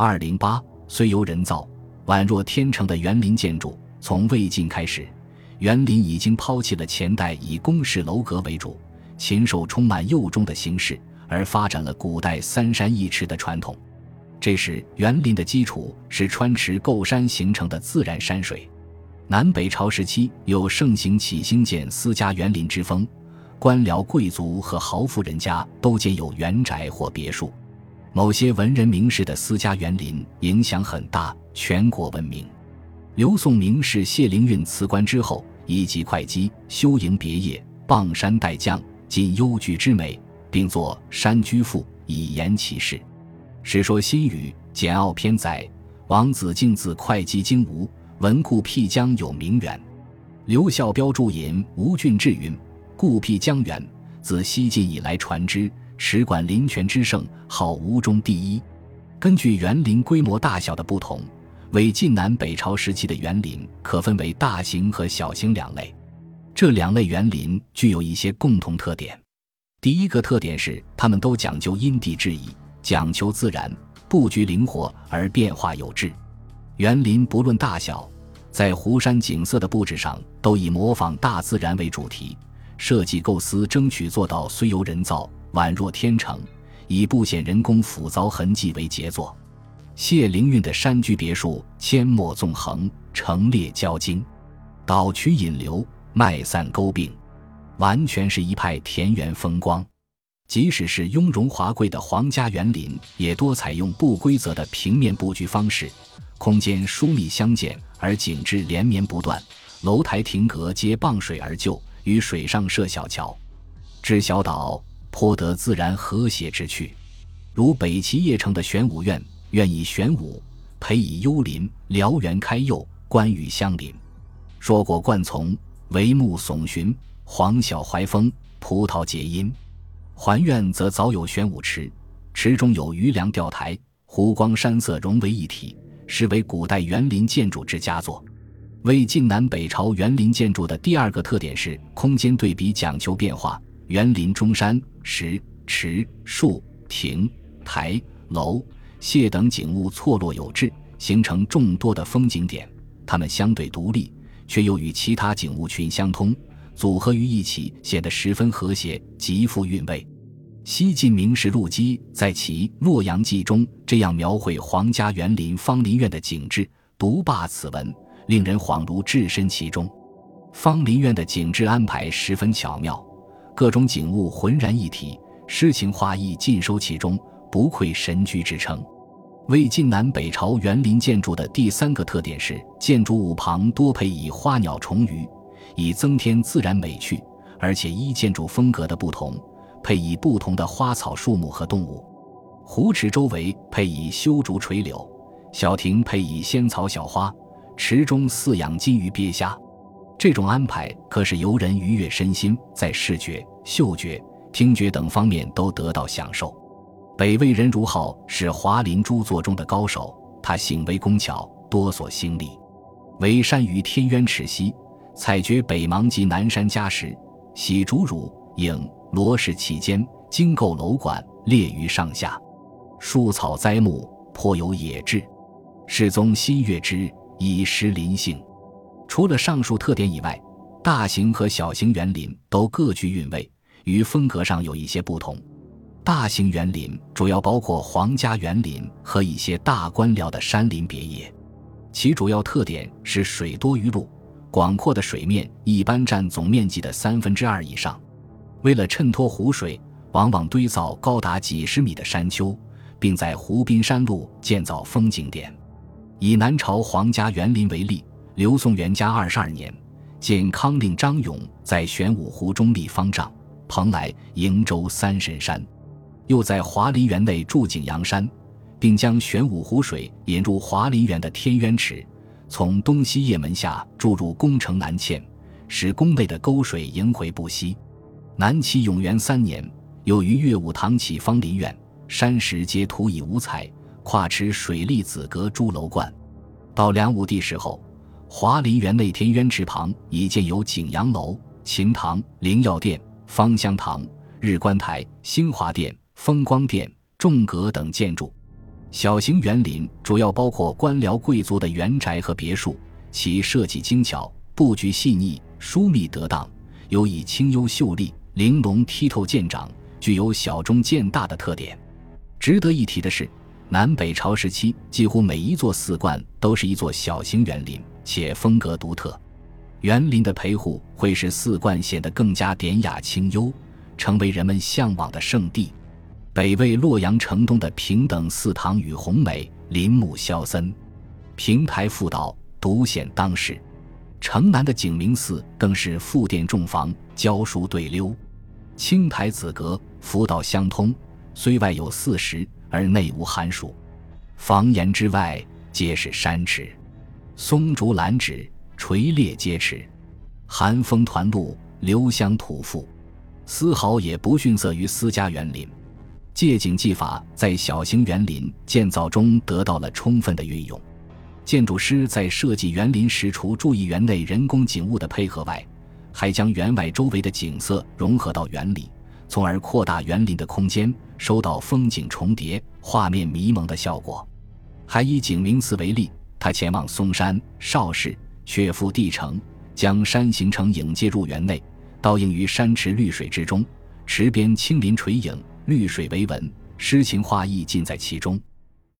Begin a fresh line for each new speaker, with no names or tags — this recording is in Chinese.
二零八虽由人造，宛若天成的园林建筑，从魏晋开始，园林已经抛弃了前代以宫室楼阁为主、禽兽充满幼中的形式，而发展了古代三山一池的传统。这时，园林的基础是川池构山形成的自然山水。南北朝时期有盛行起兴建私家园林之风，官僚贵族和豪富人家都建有园宅或别墅。某些文人名士的私家园林影响很大，全国闻名。刘宋名士谢灵运辞官之后，移籍会稽，修营别业，傍山带将，尽幽居之美，并作《山居赋》以言其事。《史说新语·简奥篇》载：王子敬自会稽经吴，闻故辟疆有名园。刘孝标注引吴郡志云：故辟疆园，自西晋以来传之，持管林泉之盛，号吴中第一。根据园林规模大小的不同，魏晋南北朝时期的园林可分为大型和小型两类。这两类园林具有一些共同特点。第一个特点是，它们都讲究因地制宜。讲求自然，布局灵活而变化有致。园林不论大小，在湖山景色的布置上，都以模仿大自然为主题，设计构思争取做到虽由人造，宛若天成，以不显人工斧凿痕迹为杰作。谢灵运的山居别墅，阡陌纵横，成列交经，岛曲引流，麦散沟并，完全是一派田园风光。即使是雍容华贵的皇家园林，也多采用不规则的平面布局方式，空间疏密相间，而景致连绵不断。楼台亭阁皆傍水而就，于水上设小桥，知小岛，颇得自然和谐之趣。如北齐邺城的玄武院，院以玄武，培以幽林，辽园开佑，关羽相邻，硕果灌丛，帷幕耸寻，黄晓怀风，葡萄结阴。环院则早有玄武池，池中有余梁钓台，湖光山色融为一体，实为古代园林建筑之佳作。魏晋南北朝园林建筑的第二个特点是空间对比讲求变化。园林中山、石、池、树、亭、台、楼、榭等景物错落有致，形成众多的风景点。它们相对独立，却又与其他景物群相通。组合于一起，显得十分和谐，极富韵味。西晋名士陆机在其《洛阳记》中这样描绘皇家园林芳林院的景致，独霸此文，令人恍如置身其中。芳林院的景致安排十分巧妙，各种景物浑然一体，诗情画意尽收其中，不愧神居之称。魏晋南北朝园林建筑的第三个特点是，建筑物旁多配以花鸟虫鱼。以增添自然美趣，而且依建筑风格的不同，配以不同的花草树木和动物。湖池周围配以修竹垂柳，小亭配以仙草小花，池中饲养金鱼鳖虾。这种安排可使游人愉悦身心，在视觉、嗅觉、听觉等方面都得到享受。北魏任如浩是华林诸作中的高手，他行为工巧，多所兴利，为善于天渊池溪。采掘北邙及南山珈石，洗竹乳影罗氏其间，经构楼馆，列于上下。树草栽木，颇有野致。世宗心悦之，以诗林性。除了上述特点以外，大型和小型园林都各具韵味，与风格上有一些不同。大型园林主要包括皇家园林和一些大官僚的山林别业，其主要特点是水多于路。广阔的水面一般占总面积的三分之二以上，为了衬托湖水，往往堆造高达几十米的山丘，并在湖滨山路建造风景点。以南朝皇家园林为例，刘宋元嘉二十二年，建康令张勇在玄武湖中立方丈，蓬莱、瀛洲三神山；又在华林园内筑景阳山，并将玄武湖水引入华林园的天渊池。从东西掖门下注入宫城南堑，使宫内的沟水萦回不息。南齐永元三年，又于岳武堂起方林苑，山石皆涂以五彩，跨池水立紫阁朱楼观。到梁武帝时候，华林园内天渊池旁已建有景阳楼、秦堂、灵药殿、芳香堂、日观台、新华殿、风光殿、重阁等建筑。小型园林主要包括官僚贵族的园宅和别墅，其设计精巧，布局细腻，疏密得当，尤以清幽秀丽、玲珑剔透见长，具有小中见大的特点。值得一提的是。南北朝时期，几乎每一座寺观都是一座小型园林，且风格独特。园林的陪护会使寺观显得更加典雅清幽，成为人们向往的圣地。北魏洛阳城东的平等寺堂宇宏美，林木萧森，平台复道，独显当世。城南的景明寺更是复殿重房，交疏对溜，青台紫阁，福道相通。虽外有四石。而内无寒暑，房檐之外皆是山池，松竹兰芷垂列皆持，寒风团露，留香吐馥，丝毫也不逊色于私家园林。借景技法在小型园林建造中得到了充分的运用。建筑师在设计园林时，除注意园内人工景物的配合外，还将园外周围的景色融合到园里。从而扩大园林的空间，收到风景重叠、画面迷蒙的效果。还以景明寺为例，他前往嵩山、邵氏，却赴帝城，将山形成影接入园内，倒映于山池绿水之中，池边青林垂影，绿水为纹，诗情画意尽在其中。